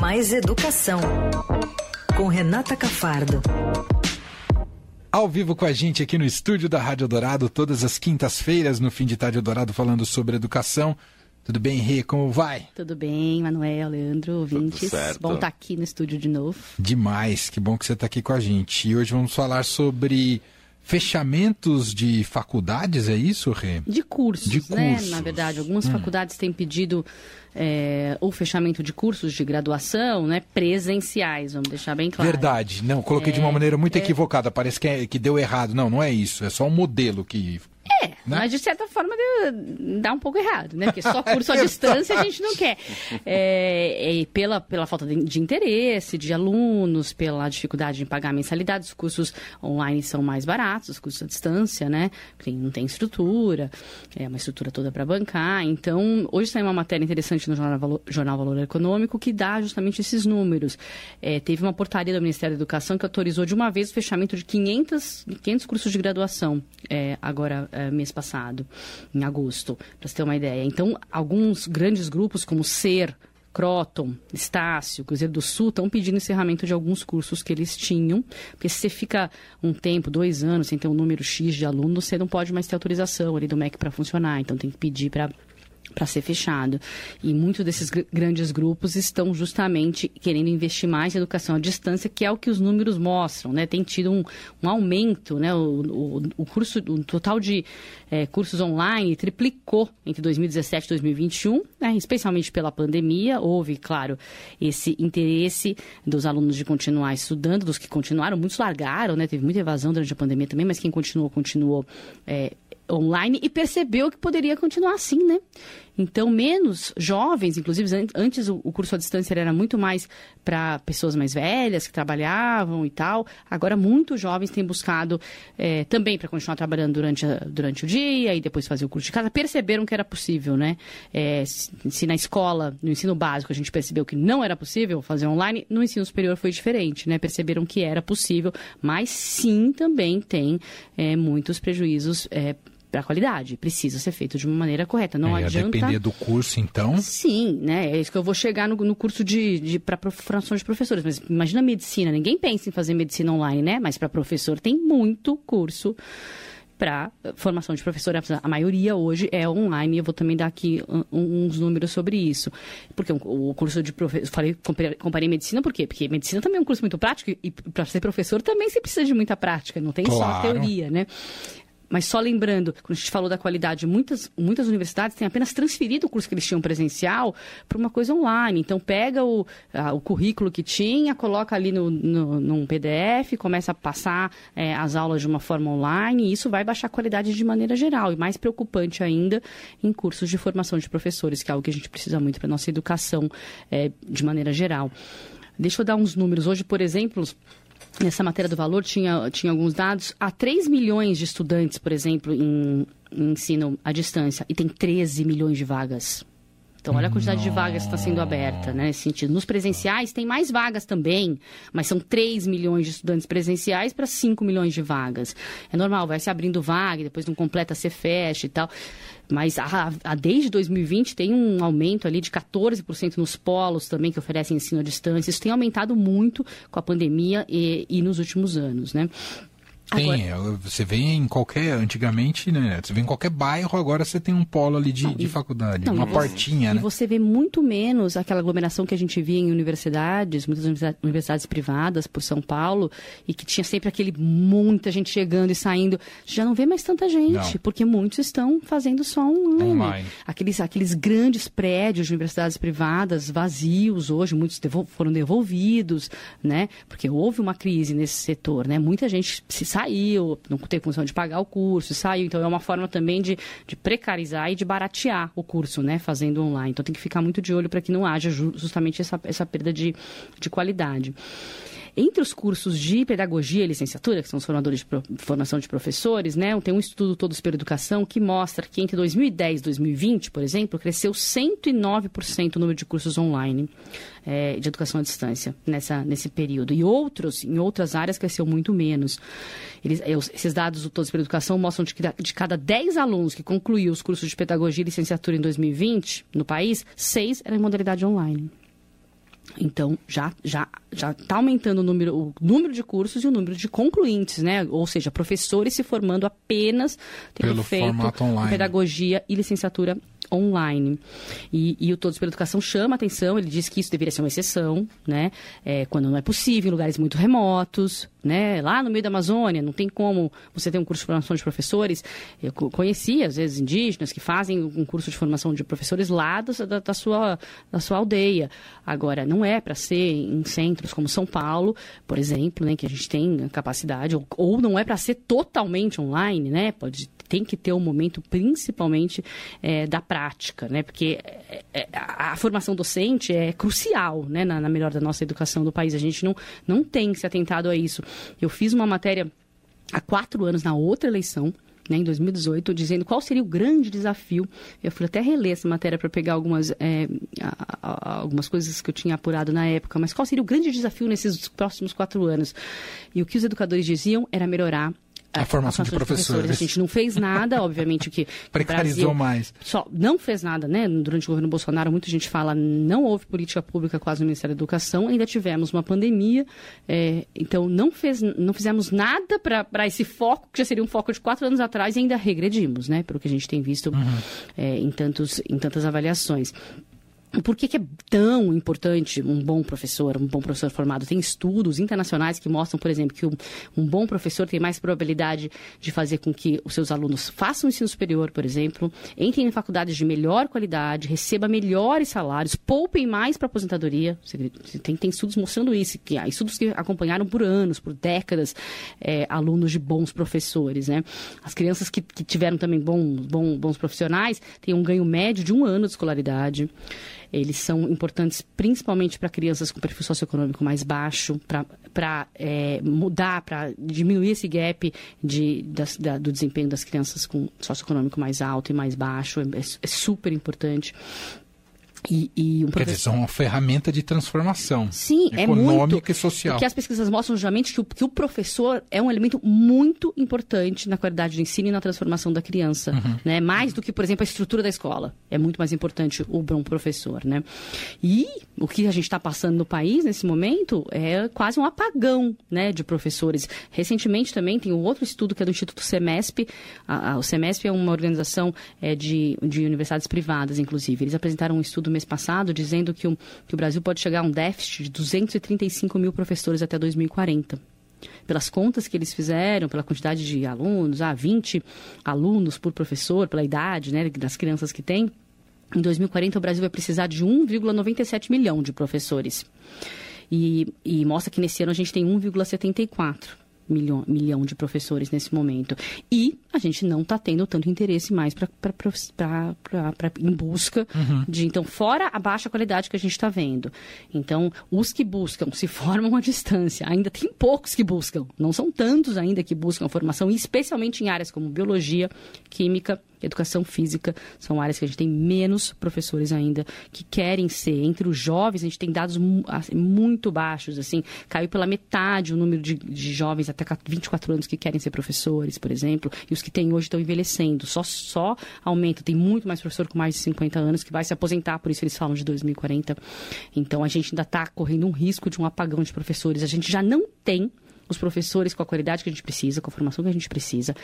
Mais Educação, com Renata Cafardo. Ao vivo com a gente aqui no estúdio da Rádio Dourado, todas as quintas-feiras, no fim de tarde Dourado, falando sobre educação. Tudo bem, Rê? Como vai? Tudo bem, Manuel, Leandro, ouvintes. Bom estar tá aqui no estúdio de novo. Demais, que bom que você está aqui com a gente. E hoje vamos falar sobre fechamentos de faculdades, é isso, Rê? De cursos, de né? cursos. Na verdade, algumas hum. faculdades têm pedido é, o fechamento de cursos de graduação, né? Presenciais, vamos deixar bem claro. Verdade. Não, coloquei é, de uma é, maneira muito é... equivocada. Parece que, é, que deu errado. Não, não é isso. É só um modelo que é, né? mas de certa forma dá um pouco errado, né? Porque só curso à distância a gente não quer. É, é, pela, pela falta de, de, interesse de alunos, pela dificuldade em pagar mensalidades, os cursos online são mais baratos, os cursos à distância, né? Porque não tem estrutura, é uma estrutura toda para bancar. Então, hoje tem uma matéria interessante no Jornal Valor, Jornal Valor Econômico que dá justamente esses números. É, teve uma portaria do Ministério da Educação que autorizou de uma vez o fechamento de 500, 500 cursos de graduação é, agora é, mês passado, em agosto, para você ter uma ideia. Então, alguns grandes grupos, como SER, Croton, Estácio, Cruzeiro do Sul, estão pedindo encerramento de alguns cursos que eles tinham, porque se você fica um tempo, dois anos, sem ter um número X de alunos, você não pode mais ter autorização ali do MEC para funcionar, então tem que pedir para para ser fechado. E muitos desses gr grandes grupos estão justamente querendo investir mais em educação à distância, que é o que os números mostram, né? Tem tido um, um aumento, né? O, o, o, curso, o total de é, cursos online triplicou entre 2017 e 2021, né? especialmente pela pandemia. Houve, claro, esse interesse dos alunos de continuar estudando, dos que continuaram, muitos largaram, né? Teve muita evasão durante a pandemia também, mas quem continuou, continuou é, online e percebeu que poderia continuar assim, né? Então, menos jovens, inclusive antes o curso à distância era muito mais para pessoas mais velhas que trabalhavam e tal. Agora, muitos jovens têm buscado é, também para continuar trabalhando durante, a, durante o dia e depois fazer o curso de casa. Perceberam que era possível, né? É, se, na escola, no ensino básico, a gente percebeu que não era possível fazer online, no ensino superior foi diferente, né? Perceberam que era possível, mas sim também tem é, muitos prejuízos é, para a qualidade. Precisa ser feito de uma maneira correta. Não é, adianta. depender do curso, então. Sim, né? É isso que eu vou chegar no, no curso de, de para formação de professores. Mas imagina a medicina. Ninguém pensa em fazer medicina online, né? Mas para professor tem muito curso para formação de professor. A maioria hoje é online. Eu vou também dar aqui uns números sobre isso. Porque o curso de professor. Falei, comparei medicina, por quê? Porque medicina também é um curso muito prático e para ser professor também se precisa de muita prática, não tem claro. só a teoria, né? Mas só lembrando, quando a gente falou da qualidade, muitas, muitas universidades têm apenas transferido o curso que eles tinham presencial para uma coisa online. Então, pega o, a, o currículo que tinha, coloca ali no, no, num PDF, começa a passar é, as aulas de uma forma online, e isso vai baixar a qualidade de maneira geral. E mais preocupante ainda em cursos de formação de professores, que é algo que a gente precisa muito para a nossa educação é, de maneira geral. Deixa eu dar uns números. Hoje, por exemplo, nessa matéria do valor tinha, tinha alguns dados. Há 3 milhões de estudantes, por exemplo, em, em ensino à distância e tem 13 milhões de vagas. Então, olha a quantidade Nossa. de vagas que está sendo aberta, né? Nesse sentido. Nos presenciais tem mais vagas também, mas são 3 milhões de estudantes presenciais para 5 milhões de vagas. É normal, vai se abrindo vaga, depois não completa, se fecha e tal. Mas a, a, desde 2020 tem um aumento ali de 14% nos polos também que oferecem ensino à distância. Isso tem aumentado muito com a pandemia e, e nos últimos anos, né? Tem, agora... É, você vê em qualquer, antigamente, né? Você vê em qualquer bairro, agora você tem um polo ali de, não, de faculdade, não, uma portinha, e né? E você vê muito menos aquela aglomeração que a gente via em universidades, muitas universidades privadas por São Paulo, e que tinha sempre aquele muita gente chegando e saindo. Já não vê mais tanta gente, não. porque muitos estão fazendo só online. online. Aqueles, aqueles grandes prédios de universidades privadas vazios hoje, muitos devol foram devolvidos, né? Porque houve uma crise nesse setor, né? Muita gente se saiu, não tem função de pagar o curso, saiu. Então é uma forma também de, de precarizar e de baratear o curso, né? Fazendo online. Então tem que ficar muito de olho para que não haja justamente essa, essa perda de, de qualidade. Entre os cursos de pedagogia e licenciatura, que são os formadores de formação de professores, né, tem um estudo Todos pela Educação que mostra que entre 2010 e 2020, por exemplo, cresceu 109% o número de cursos online é, de educação à distância nessa, nesse período. E outros, em outras áreas, cresceu muito menos. Eles, esses dados do Todos pela Educação mostram que de cada 10 alunos que concluíram os cursos de pedagogia e licenciatura em 2020 no país, 6 eram em modalidade online. Então, já já já está aumentando o número, o número de cursos e o número de concluintes, né? Ou seja, professores se formando apenas tendo Pelo feito pedagogia e licenciatura online. E, e, o Todos pela Educação chama a atenção, ele diz que isso deveria ser uma exceção, né? É, quando não é possível, em lugares muito remotos, né? Lá no meio da Amazônia, não tem como você ter um curso de formação de professores. Eu conheci, às vezes, indígenas que fazem um curso de formação de professores lá da, da, sua, da sua aldeia. Agora, não é para ser em centros como São Paulo, por exemplo, né? Que a gente tem capacidade, ou, ou não é para ser totalmente online, né? Pode tem que ter um momento, principalmente, é, da prática, né? Porque é, é, a, a, formação docente é crucial, né? Na, na melhor da nossa educação do país. A gente não, não tem se atentado a isso. Eu fiz uma matéria há quatro anos na outra eleição, né, em 2018, dizendo qual seria o grande desafio. Eu fui até reler essa matéria para pegar algumas, é, algumas coisas que eu tinha apurado na época, mas qual seria o grande desafio nesses próximos quatro anos? E o que os educadores diziam era melhorar a, formação, de, professores. de, professores. A gente não fez nada, obviamente que precarizou mais. Só não fez nada, né? Durante o governo Bolsonaro, muita gente fala não houve política pública quase no Ministério da Educação, ainda tivemos uma pandemia, é, então não fez, não fizemos nada para esse foco que já seria um foco de quatro anos atrás e ainda regredimos, né? Pelo que a gente tem visto uhum. é, em tantos em tantas avaliações. Por que, que, é tão importante um bom professor, um bom professor formado? Tem estudos internacionais que mostram, por exemplo, que um, um, bom professor tem mais probabilidade de fazer com que os seus alunos façam ensino superior, por exemplo, entrem em faculdades de melhor qualidade, recebam melhores salários, poupem mais para aposentadoria. Tem, tem, estudos mostrando isso, que estudos que acompanharam por anos, por décadas, é, alunos de bons professores. Né? As crianças que, que tiveram também bons, bons, bons profissionais têm um ganho médio de um ano de escolaridade. Eles são importantes principalmente para crianças com perfil socioeconômico mais baixo, para é, mudar, para diminuir esse gap de, das, da, do desempenho das crianças com socioeconômico mais alto e mais baixo. É, é super importante. E, e um professor... Quer dizer, são uma ferramenta de transformação Sim, é econômica muito, e social. Porque as pesquisas mostram justamente que o, que o professor é um elemento muito importante na qualidade do ensino e na transformação da criança. Uhum. Né? Mais do que, por exemplo, a estrutura da escola. É muito mais importante o bom professor. Né? E o que a gente está passando no país nesse momento é quase um apagão né, de professores. Recentemente também tem um outro estudo que é do Instituto Semesp. A, a, o Semesp é uma organização é, de, de universidades privadas, inclusive. Eles apresentaram um estudo mês passado, dizendo que o, que o Brasil pode chegar a um déficit de 235 mil professores até 2040 pelas contas que eles fizeram, pela quantidade de alunos, ah, 20 alunos por professor, pela idade né, das crianças que tem, em 2040 o Brasil vai precisar de 1,97 milhão de professores. E, e mostra que nesse ano a gente tem 1,74 milhão, milhão de professores nesse momento. E a gente não está tendo tanto interesse mais pra, pra, pra, pra, em busca uhum. de. Então, fora a baixa qualidade que a gente está vendo. Então, os que buscam se formam à distância. Ainda tem poucos que buscam. Não são tantos ainda que buscam formação, especialmente em áreas como biologia, química educação física são áreas que a gente tem menos professores ainda que querem ser. Entre os jovens, a gente tem dados assim, muito baixos, assim, caiu pela metade o número de, de, jovens até 24 anos que querem ser professores, por exemplo, e os que têm hoje estão envelhecendo. Só, só aumenta. Tem muito mais professor com mais de 50 anos que vai se aposentar, por isso eles falam de 2040. Então a gente ainda está correndo um risco de um apagão de professores. A gente já não tem os professores com a qualidade que a gente precisa, com a formação que a gente precisa.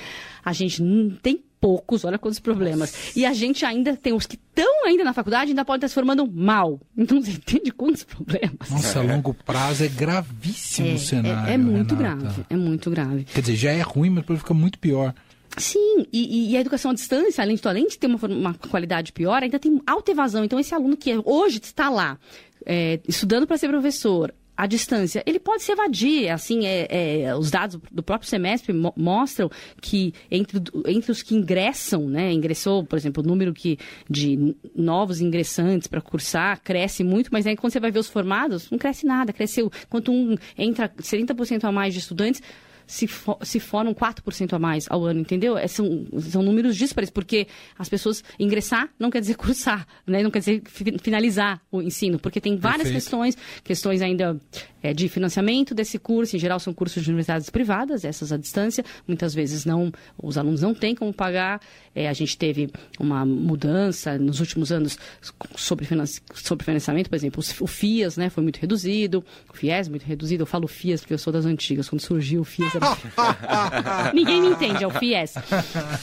A gente tem poucos, olha quantos problemas. E a gente ainda tem os que estão ainda na faculdade ainda podem estar se formando mal. Então você entende quantos problemas. Nossa, a longo prazo é gravíssimo é, o cenário. É, é muito Renata. grave, é muito grave. Quer dizer, já é ruim, mas depois fica muito pior. Sim, e, e, a educação à distância, além de, além de ter uma, uma qualidade pior, ainda tem alta evasão. Então, esse aluno que hoje está lá, é, estudando para ser professor, à distância, ele pode se evadir. Assim, é, é, os dados do próprio semestre mo mostram que entre, entre os que ingressam, né, ingressou, por exemplo, o número que, de novos ingressantes para cursar cresce muito, mas aí quando você vai ver os formados, não cresce nada. Cresceu. Quanto um entra 70% a mais de estudantes, se, for, se formam 4% a mais ao ano, entendeu? É, são, são números díspares, porque as pessoas ingressar não quer dizer cursar, né? não quer dizer finalizar o ensino, porque tem várias Perfeito. questões, questões ainda é, de financiamento desse curso. Em geral, são cursos de universidades privadas, essas à distância. Muitas vezes não, os alunos não têm como pagar. É, a gente teve uma mudança nos últimos anos sobre, sobre financiamento, por exemplo, o FIAS né, foi muito reduzido, o FIES muito reduzido. Eu falo FIAS porque eu sou das antigas. Quando surgiu o FIAS... Era... Ninguém me entende, é o FIES.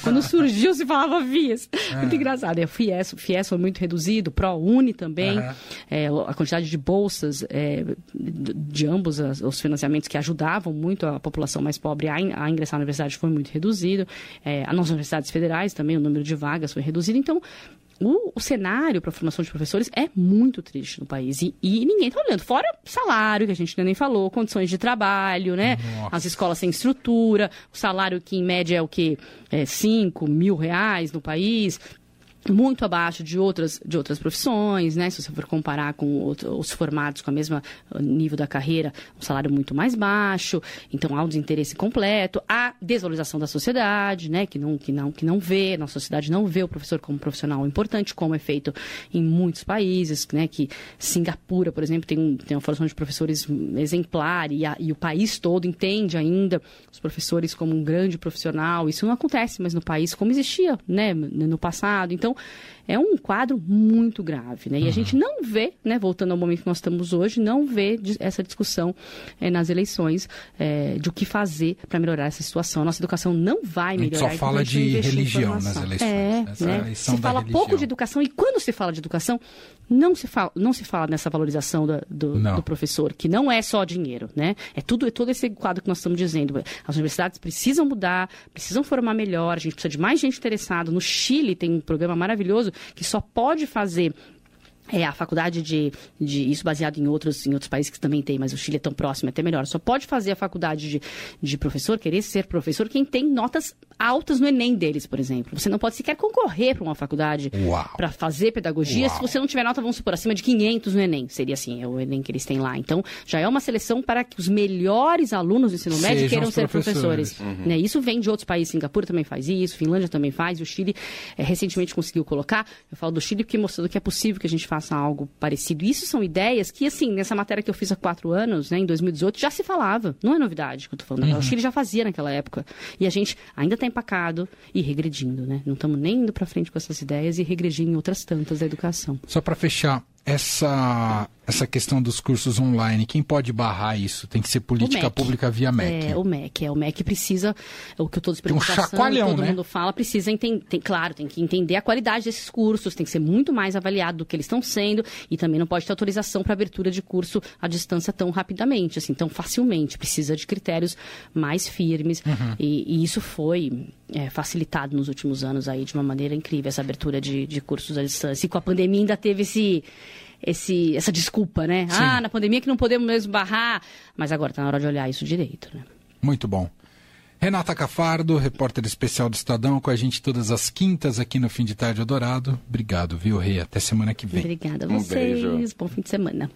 Quando surgiu, se falava FIAS. Muito engraçado. É o FIES, o FIES foi muito reduzido, ProUni também. Uhum. É, a quantidade de bolsas é, de ambos as, os financiamentos que ajudavam muito a população mais pobre a, a ingressar na universidade foi muito reduzido. É, as nossas universidades federais também, o número de vagas foi reduzido. Então, o, o, cenário para a formação de professores é muito triste no país. E, e ninguém está olhando. Fora salário, que a gente ainda nem falou, condições de trabalho, né? Nossa. As escolas sem estrutura, o salário que em média é o quê? É 5 mil reais no país muito abaixo de outras, de outras profissões, né? Se você for comparar com outro, os formados com a mesma uh, nível da carreira, um salário muito mais baixo, então há um desinteresse completo, há desvalorização da sociedade, né? Que não, que não, que não vê, nossa sociedade não vê o professor como profissional importante, como é feito em muitos países, né? Que Singapura, por exemplo, tem, um, tem uma formação de professores exemplar e, a, e o país todo entende ainda os professores como um grande profissional. Isso não acontece mais no país como existia, né? No passado. Então, então, é um quadro muito grave, né? E uhum. a gente não vê, né, voltando ao momento que nós estamos hoje, não vê essa discussão é, nas eleições é, de o que fazer para melhorar essa situação. A nossa educação não vai melhorar. A gente só fala de religião nas eleições. É, né? Se fala religião. pouco de educação e quando se fala de educação, não se fala, não se fala nessa valorização da, do, do, professor, que não é só dinheiro, né? É tudo, é todo esse quadro que nós estamos dizendo. As universidades precisam mudar, precisam formar melhor, a gente precisa de mais gente interessada. No Chile tem um programa maravilhoso que só pode fazer é, a faculdade de, de, Isso baseado em outros, em outros países que também tem, mas o Chile é tão próximo, é até melhor. Só pode fazer a faculdade de, de professor, querer ser professor, quem tem notas altas no Enem deles, por exemplo. Você não pode sequer concorrer para uma faculdade para fazer pedagogia Uau. se você não tiver nota, vamos supor, acima de 500 no Enem. Seria assim, é o Enem que eles têm lá. Então, já é uma seleção para que os melhores alunos do ensino médio Sejam queiram ser professores. professores. Uhum. Né? Isso vem de outros países. Singapura também faz isso, Finlândia também faz, e o Chile é, recentemente conseguiu colocar. Eu falo do Chile porque mostrando que é possível que a gente faça algo parecido. Isso são ideias que, assim, nessa matéria que eu fiz há quatro anos, né, em 2018, já se falava. Não é novidade que eu tô falando. Uhum. O Chile já fazia naquela época. E a gente ainda está empacado e regredindo, né? Não estamos nem indo para frente com essas ideias e regredindo em outras tantas da educação. Só para fechar, essa, essa questão dos cursos online, quem pode barrar isso? Tem que ser política pública via MEC. É, o MEC. É, o MEC precisa, o que todos todos um chacoalhão, todo né? mundo fala, precisa entender, claro, tem que entender a qualidade desses cursos, tem que ser muito mais avaliado do que eles estão sendo e também não pode ter autorização para abertura de curso à distância tão rapidamente, assim, tão facilmente. Precisa de critérios mais firmes uhum. e, e, isso foi é, facilitado nos últimos anos aí de uma maneira incrível, essa abertura de, de cursos à distância. E com a pandemia ainda teve esse esse, essa desculpa, né? Sim. Ah, na pandemia que não podemos mesmo barrar. Mas agora está na hora de olhar isso direito, né? Muito bom. Renata Cafardo, repórter especial do Estadão, com a gente todas as quintas aqui no Fim de Tarde Adorado. Obrigado, viu, Rei? Até semana que vem. Obrigada a vocês. Um beijo. Bom fim de semana.